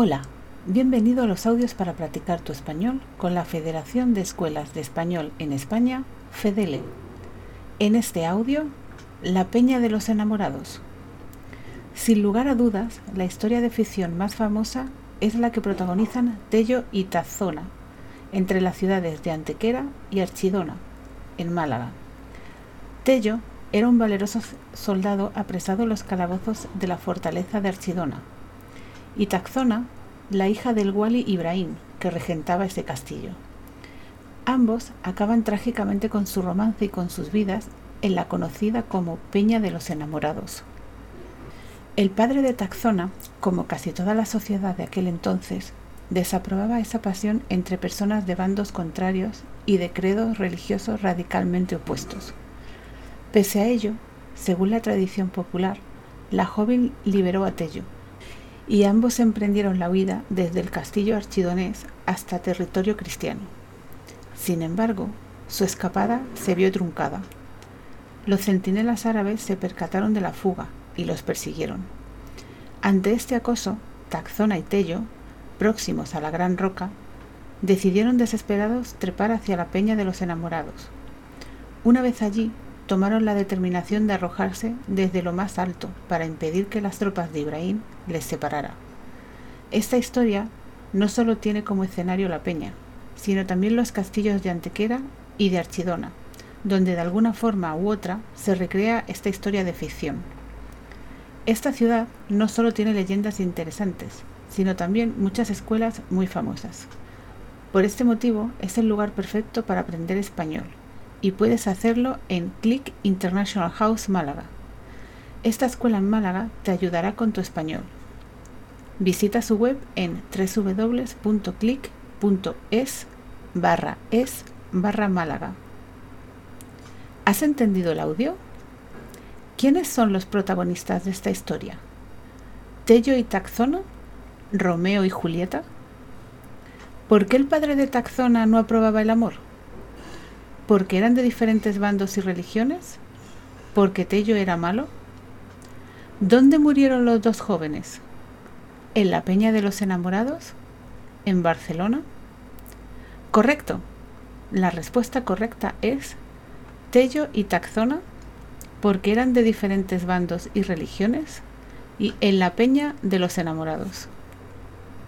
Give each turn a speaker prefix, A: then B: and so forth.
A: Hola, bienvenido a los audios para practicar tu español con la Federación de Escuelas de Español en España, FEDELE. En este audio, La Peña de los Enamorados. Sin lugar a dudas, la historia de ficción más famosa es la que protagonizan Tello y Tazzona, entre las ciudades de Antequera y Archidona, en Málaga. Tello era un valeroso soldado apresado en los calabozos de la fortaleza de Archidona, y Taxona, la hija del Wali Ibrahim, que regentaba ese castillo. Ambos acaban trágicamente con su romance y con sus vidas en la conocida como Peña de los Enamorados. El padre de Taxona, como casi toda la sociedad de aquel entonces, desaprobaba esa pasión entre personas de bandos contrarios y de credos religiosos radicalmente opuestos. Pese a ello, según la tradición popular, la joven liberó a Tello, y ambos emprendieron la huida desde el castillo archidonés hasta territorio cristiano. Sin embargo, su escapada se vio truncada. Los centinelas árabes se percataron de la fuga y los persiguieron. Ante este acoso, Taxona y Tello, próximos a la gran roca, decidieron desesperados trepar hacia la peña de los enamorados. Una vez allí, tomaron la determinación de arrojarse desde lo más alto para impedir que las tropas de Ibrahim les separara. Esta historia no solo tiene como escenario la peña, sino también los castillos de Antequera y de Archidona, donde de alguna forma u otra se recrea esta historia de ficción. Esta ciudad no solo tiene leyendas interesantes, sino también muchas escuelas muy famosas. Por este motivo es el lugar perfecto para aprender español, y puedes hacerlo en Click International House Málaga. Esta escuela en Málaga te ayudará con tu español. Visita su web en www.click.es barra es barra Málaga. ¿Has entendido el audio? ¿Quiénes son los protagonistas de esta historia? ¿Tello y Taxona? ¿Romeo y Julieta? ¿Por qué el padre de Taxona no aprobaba el amor? Porque eran de diferentes bandos y religiones, porque Tello era malo. ¿Dónde murieron los dos jóvenes? ¿En la Peña de los Enamorados? ¿En Barcelona? Correcto. La respuesta correcta es Tello y Taxona, porque eran de diferentes bandos y religiones, y en la Peña de los Enamorados.